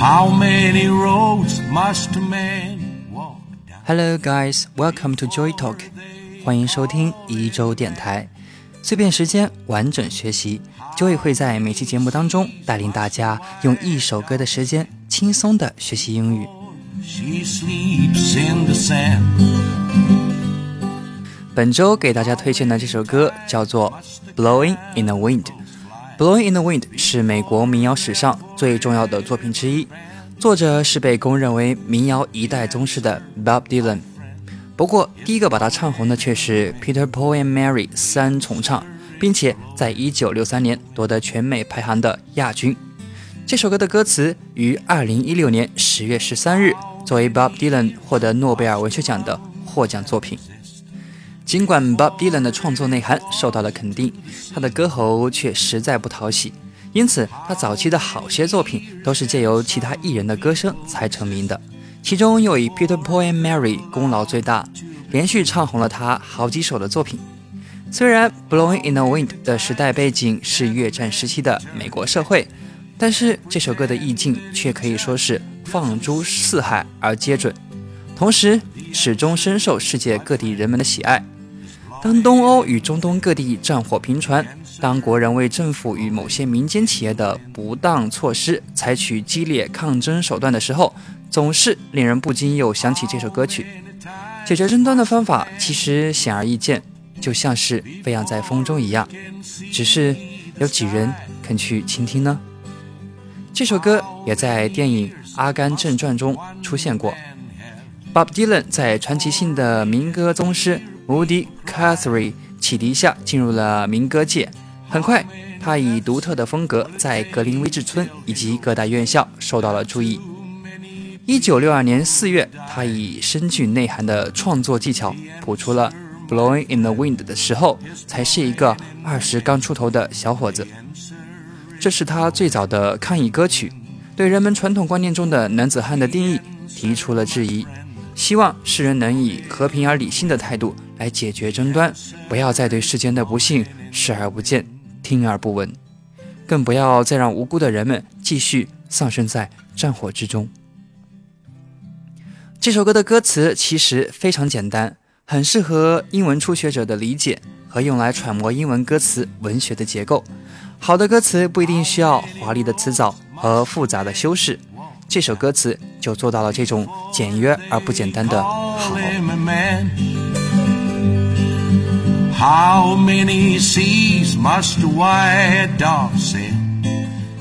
How many roads must a man walk down? Hello guys, welcome to Joy Talk，欢迎收听一周电台，碎片时间完整学习。Joy 会在每期节目当中带领大家用一首歌的时间轻松的学习英语。She sleeps in the sand. 本周给大家推荐的这首歌叫做《Blowing in the Wind》。《Blowing in the Wind》是美国民谣史上最重要的作品之一，作者是被公认为民谣一代宗师的 Bob Dylan。不过，第一个把他唱红的却是 Peter, Paul and Mary 三重唱，并且在1963年夺得全美排行的亚军。这首歌的歌词于2016年10月13日作为 Bob Dylan 获得诺贝尔文学奖的获奖作品。尽管 Bob Dylan 的创作内涵受到了肯定，他的歌喉却实在不讨喜，因此他早期的好些作品都是借由其他艺人的歌声才成名的。其中又以 Peter, Paul and Mary 功劳最大，连续唱红了他好几首的作品。虽然《Blowing in the Wind》的时代背景是越战时期的美国社会，但是这首歌的意境却可以说是放诸四海而皆准，同时始终深受世界各地人们的喜爱。当东欧与中东各地战火频传，当国人为政府与某些民间企业的不当措施采取激烈抗争手段的时候，总是令人不禁又想起这首歌曲。解决争端的方法其实显而易见，就像是飞扬在风中一样，只是有几人肯去倾听呢？这首歌也在电影《阿甘正传》中出现过。Bob Dylan 在传奇性的民歌宗师 Woody Guthrie 启迪下进入了民歌界。很快，他以独特的风格在格林威治村以及各大院校受到了注意。一九六二年四月，他以深具内涵的创作技巧谱出了《Blowing in the Wind》的时候，才是一个二十刚出头的小伙子。这是他最早的抗议歌曲，对人们传统观念中的男子汉的定义提出了质疑。希望世人能以和平而理性的态度来解决争端，不要再对世间的不幸视而不见、听而不闻，更不要再让无辜的人们继续丧生在战火之中。这首歌的歌词其实非常简单，很适合英文初学者的理解和用来揣摩英文歌词文学的结构。好的歌词不一定需要华丽的词藻和复杂的修饰。这首歌词就做到了这种简约而不简单的好。How many seas must a white dove sail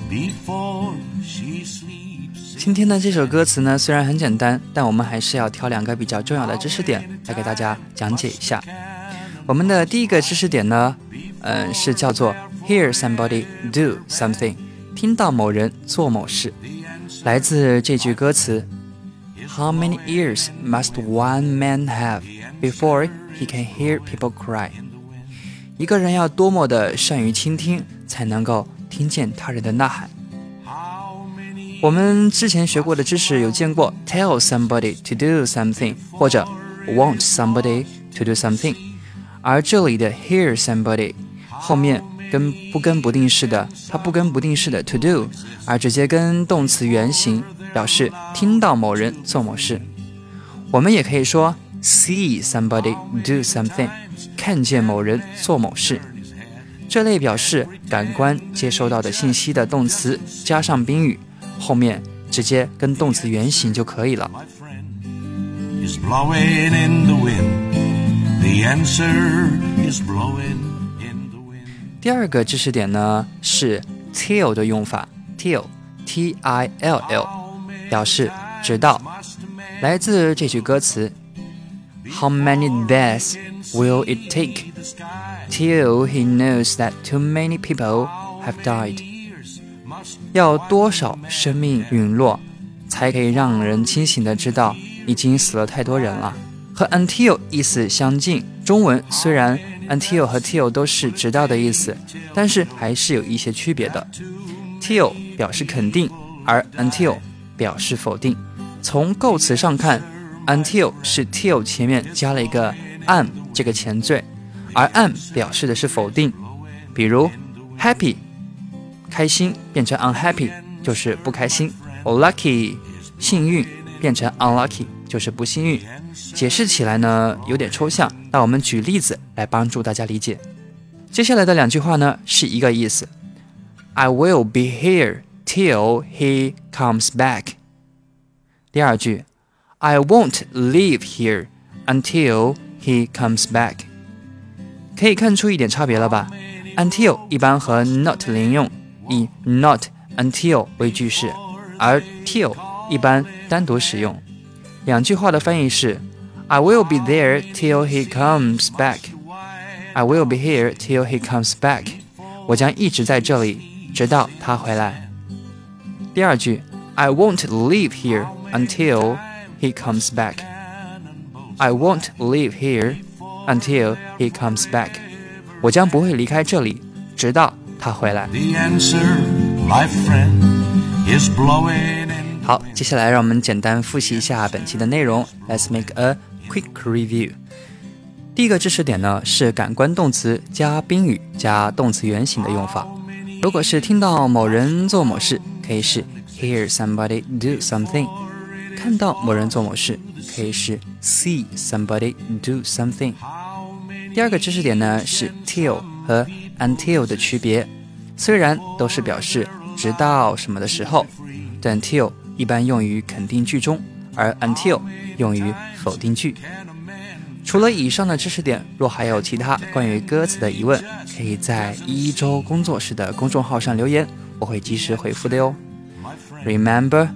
before she sleeps? 今天的这首歌词呢，虽然很简单，但我们还是要挑两个比较重要的知识点来给大家讲解一下。我们的第一个知识点呢，嗯，是叫做 hear somebody do something，听到某人做某事。来自这句歌词：How many ears must one man have before he can hear people cry？一个人要多么的善于倾听，才能够听见他人的呐喊。我们之前学过的知识有见过 tell somebody to do something 或者 want somebody to do something，而这里的 hear somebody 后面跟不跟不定式的，它不跟不定式的 to do，而直接跟动词原形，表示听到某人做某事。我们也可以说 see somebody do something，看见某人做某事。这类表示感官接收到的信息的动词加上宾语，后面直接跟动词原形就可以了。第二个知识点呢是 till 的用法，till t i l l 表示直到，来自这句歌词：How many deaths will it take till he knows that too many people have died？要多少生命陨落，才可以让人清醒的知道已经死了太多人了？和 until 意思相近，中文虽然 until 和 till 都是直到的意思，但是还是有一些区别的。till 表示肯定，而 until 表示否定。从构词上看，until 是 till 前面加了一个 am 这个前缀，而 am 表示的是否定。比如 happy 开心变成 unhappy 就是不开心。我 lucky 幸运变成 unlucky 就是不幸运。解释起来呢有点抽象，那我们举例子来帮助大家理解。接下来的两句话呢是一个意思，I will be here till he comes back。第二句，I won't leave here until he comes back。可以看出一点差别了吧？Until 一般和 not 连用，以 not until 为句式，而 till 一般单独使用。两句话的翻译是：I will be there till he comes back。I will be here till he comes back。我将一直在这里，直到他回来。第二句，I won't leave here until he comes back。 I won't leave here until he comes back。我将不会离开这里，直到他回来。 The answer, my friend, is blowing in 好，接下来让我们简单复习一下本期的内容。Let's make a quick review。第一个知识点呢是感官动词加宾语加动词原形的用法。如果是听到某人做某事，可以是 hear somebody do something； 看到某人做某事，可以是 see somebody do something。第二个知识点呢是 till 和 until 的区别。虽然都是表示直到什么的时候，但 till 一般用于肯定句中，而 until 用于否定句。除了以上的知识点，若还有其他关于歌词的疑问，可以在一周工作室的公众号上留言，我会及时回复的哟。Remember,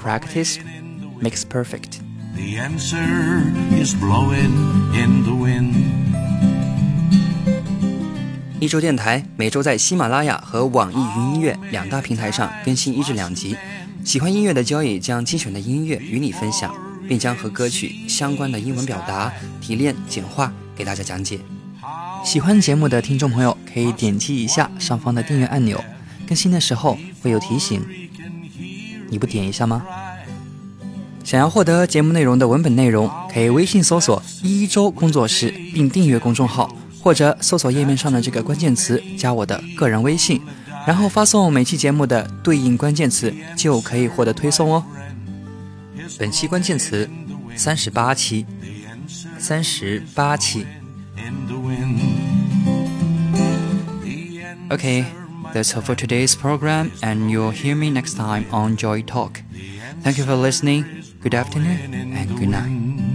practice makes perfect. The answer is blowing in the wind. 一周电台每周在喜马拉雅和网易云音乐两大平台上更新一至两集。喜欢音乐的交易将精选的音乐与你分享，并将和歌曲相关的英文表达提炼简化给大家讲解。喜欢节目的听众朋友可以点击一下上方的订阅按钮，更新的时候会有提醒。你不点一下吗？想要获得节目内容的文本内容，可以微信搜索“一周工作室”并订阅公众号，或者搜索页面上的这个关键词，加我的个人微信，然后发送每期节目的对应关键词，就可以获得推送哦。本期关键词：三十八期，三十八期。OK，That's all for today's program，and you'll hear me next time on Joy Talk。Thank you for listening。Good afternoon and good night.